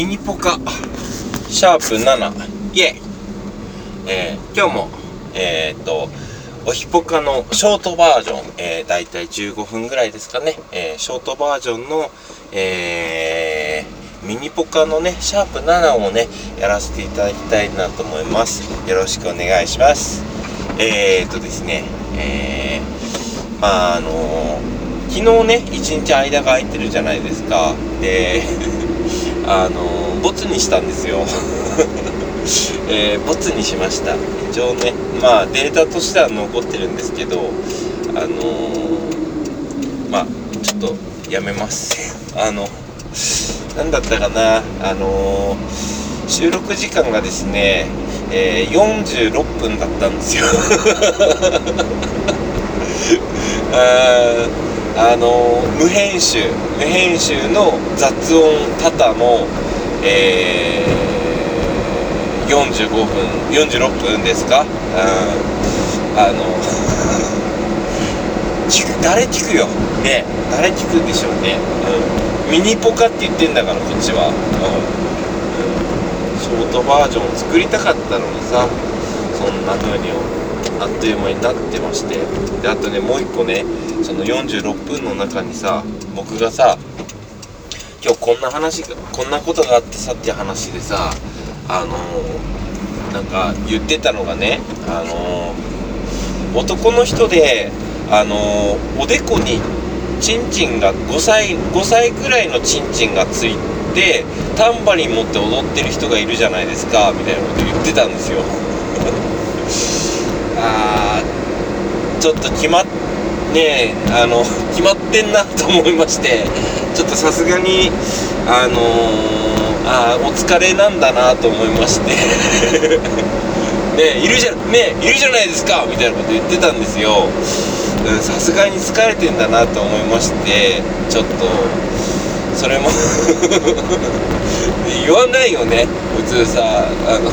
ミニポカシャープ7イエイ、えー、今日もえー、っとおひぽかのショートバージョン、えー、大体15分ぐらいですかね、えー、ショートバージョンの、えー、ミニポカのね、シャープ7をね、やらせていただきたいなと思います。よろしくお願いします。えー、っとですね、えー、まああのー、昨日ね、一日間が空いてるじゃないですか。で、あの、ボツにしたんですよ。えー、ボツにしました。一応ね、まあデータとしては残ってるんですけど、あのー、まあちょっとやめます。あの、何だったかな、あの収録時間がですね、えー、46分だったんですよ ああの無編集無編集の雑音多々の、えー、45分46分ですか、うん、あの 誰聞くよ？ね。誰聞くんでしょうね、うん、ミニポカって言ってんだからこっちは、うん。ショートバージョンを作りたかったのにさそんな風にあっという間になってまして。であとねもう一個ねその46分の中にさ僕がさ今日こんな話こんなことがあってさっていう話でさあのー、なんか言ってたのがねあのー、男の人であのー、おでこにチンチンが5歳5歳ぐらいのチンチンがついてタンバリン持って踊ってる人がいるじゃないですかみたいなこと言ってたんですよ。あーちょっと決まっねあの 決まってんなと思いましてちょっとさすがにあのー、あお疲れなんだなと思いまして。ねいるじゃねいるじゃないですかみたいなこと言ってたんですよ。さすがに疲れてんだなと思いましてちょっとそれも 言わないよね普通さあの、うん、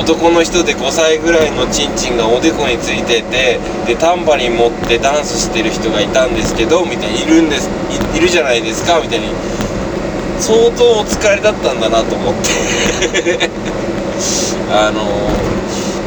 男の人で5歳ぐらいのチンチンがおでこについててでタンバリン持ってダンスしてる人がいたんですけどみたいにいるんです。いるじゃないですかみたいに。相当お疲れだったんだなと思って。あの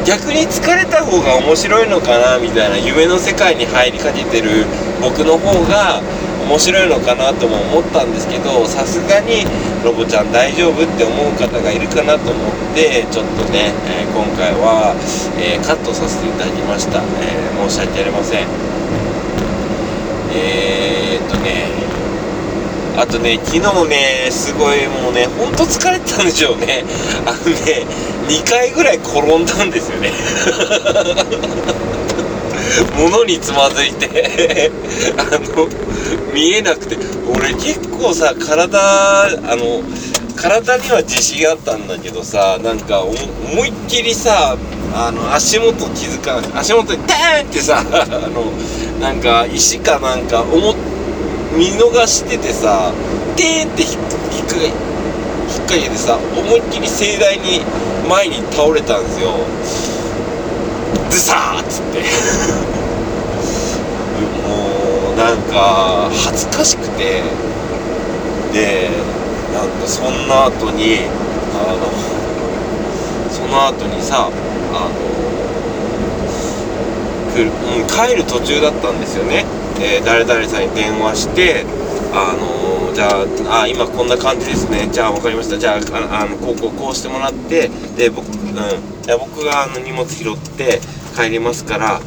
逆に疲れた方が面白いのかなみたいな夢の世界に入りかけてる僕の方が面白いのかなとも思ったんですけどさすがにロボちゃん大丈夫って思う方がいるかなと思ってちょっとね、えー、今回は、えー、カットさせていただきました、えー、申し訳ありません。えー、っとねあとね昨日ねすごいもうねほんと疲れてたんでしょうね。あのね2回ぐらい転んだんですよね。物につまずいて あの見えなくて。俺結構さ体あの体には自信あったんだけどさなんか思いっきりさあの足元気づかなくて足元にダーンってさ あのなんか石かなんか思見逃しててさテーンって引っ掛け引っ掛けてさ思いっきり盛大に前に倒れたんですよ。ズサーっつって。もうなんか恥ずかしくて。でなんかそんな後にあのその後にさあの来る、うん、帰る途中だったんですよね。で誰々さんに電話してあのじゃああ今こんな感じですね。じゃあ分かりました。じゃああのこうこうこうしてもらってで僕,、うん、僕があの荷物拾って帰りますから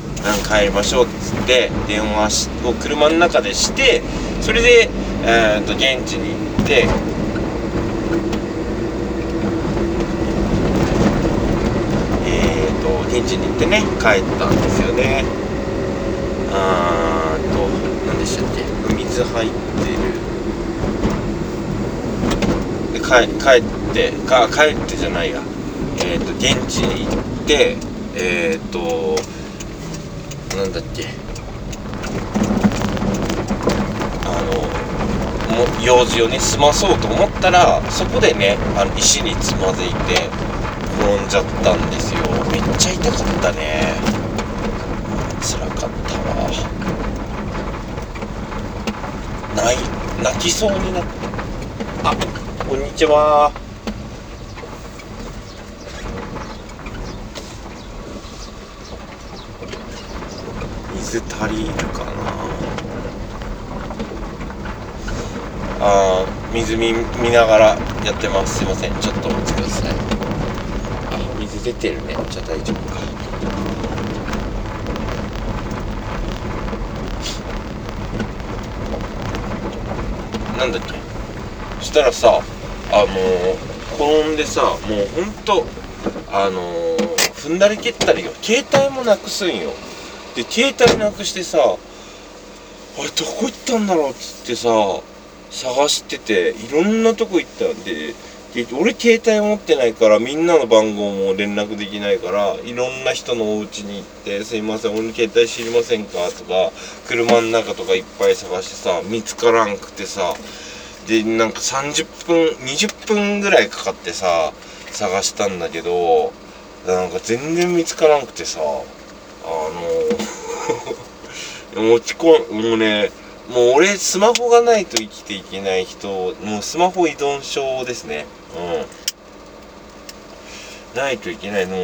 帰りましょうっつって電話を車の中でしてそれで、えー、と現地に行ってえーと現地に行ってね帰ったんですよね。あーと何でしたっけ？水入ってる。で帰帰ってか帰ってじゃないや、現地に行ってえっ、ー、となんだっけ。あのも用事をね済まそうと思ったらそこでねあの石につまずいて転んじゃったんですよ。めっちゃ痛かったね。辛かったわ。泣い泣きそうになっあこんにちは。水足りるかな。あー水見見ながらやってます。すいません。ちょっとお待ちください。あ水出てるね。じゃあ大丈夫か。なんだっけ？そしたらさあのー、転んでさもうほんとあのー、踏んだり蹴ったりよ携帯もなくすんよ。で携帯なくしてさあれどこ行ったんだろうっつってさ探してていろんなとこ行ったんでで俺携帯持ってないからみんなの番号も連絡できないからいろんな人のお家に行って「すいません俺の携帯知りませんか?」とか車の中とかいっぱい探してさ見つからんくてさでなんか30分20分ぐらいかかってさ探したんだけどなんか全然見つからんくてさあの持ち込んもうねもう俺スマホがないと生きていけない人もうスマホ依存症ですね。うん。ないといけないの。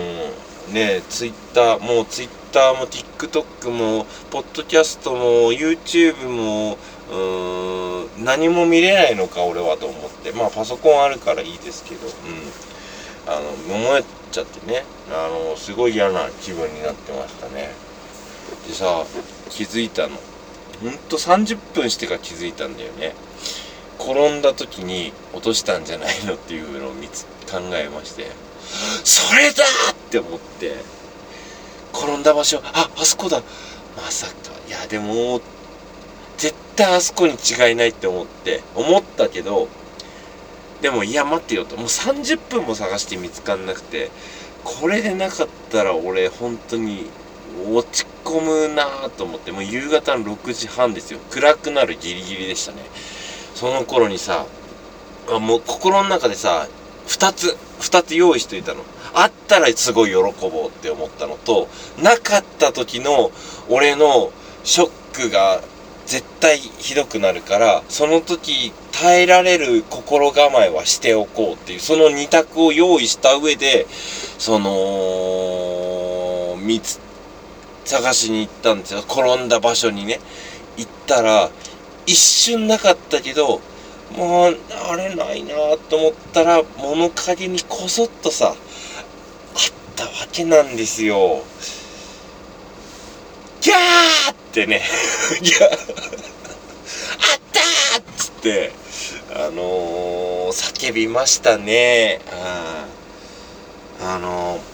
ねツイッターもうツイッターも TikTok もポッドキャストも YouTube もうーん何も見れないのか俺はと思って。まあパソコンあるからいいですけど。うん。あの思えちゃってねあのすごい嫌な気分になってましたね。でさ気づいたの。ほんと30分してから気づいたんだよね。転んだ時に落としたんじゃないのっていうのを見つ考えまして。それだって思って。転んだ場所ああそこだ。まさか。いやでも絶対あそこに違いないって思って。思ったけどでもいや待ってよと。もう30分も探して見つかんなくて。これでなかったら俺本当に落ち込むなと思ってもう夕方の6時半ですよ。暗くなるギリギリでしたね。その頃にさもう心の中でさ2つ2つ用意しといたの。あったらすごい喜ぼうって思ったのとなかった時の俺のショックが絶対ひどくなるからその時耐えられる心構えはしておこうっていうその2択を用意した上でその見つ探しに行ったんですよ。転んだ場所にね。行ったら一瞬なかったけどもうあれないなと思ったら物陰にこそっとさあったわけなんですよ。ギャーってね。ギャー。あったっつって。あのー、叫びましたね。ああのー、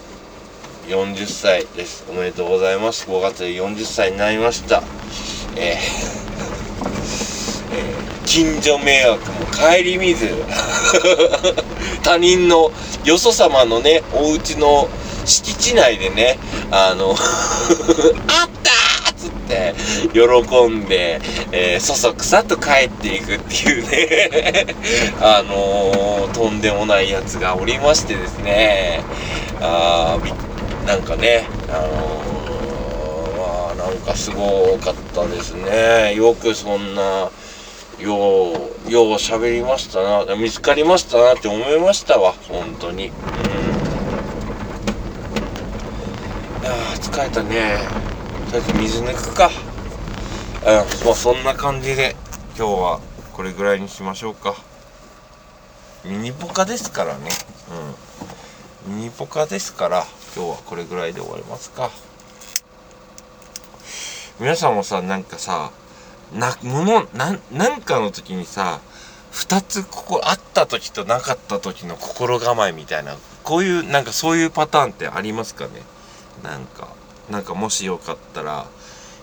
40歳です。おめでとうございます。5月で40歳になりました。えー えー、近所迷惑も顧みず。他人のよそ様のねお家の敷地内でねあの あったっつって喜んで、えー、そそくさと帰っていくっていうね。あのー、とんでもないやつがおりましてですね。あなんかねあのー、まあなんかすごかったですねよくそんなよう、よう喋りましたな、見つかりましたなって思いましたわ、本当に。うん。いや疲れたね。とりあえず水抜くか。うん、まあそんな感じで、今日はこれぐらいにしましょうか。ミニポカですからね。うん。ミニポカですから、今日はこれぐらいで終わりますか。皆さんもさ、なんかさ、な、もの、な、んかの時にさ、二つここあった時となかった時の心構えみたいな、こういう、なんかそういうパターンってありますかねなんか、なんかもしよかったら、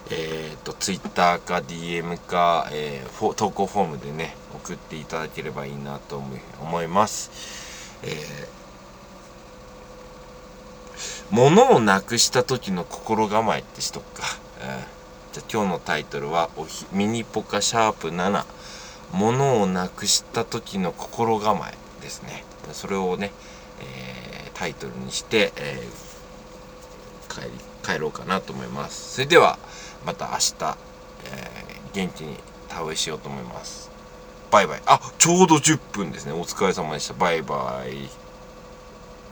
えっ、ー、と、Twitter か DM か、えー、投稿フォームでね、送っていただければいいなと思います。えー、物をなくした時の心構えってしとくか。うんじゃ今日のタイトルはおひミニポカシャープ7物をなくした時の心構えですね。それをね、えー、タイトルにして、えー、帰り帰ろうかなと思います。それではまた明日、えー、元気に田植えしようと思います。バイバイ。あちょうど10分ですね。お疲れ様でした。バイバイ。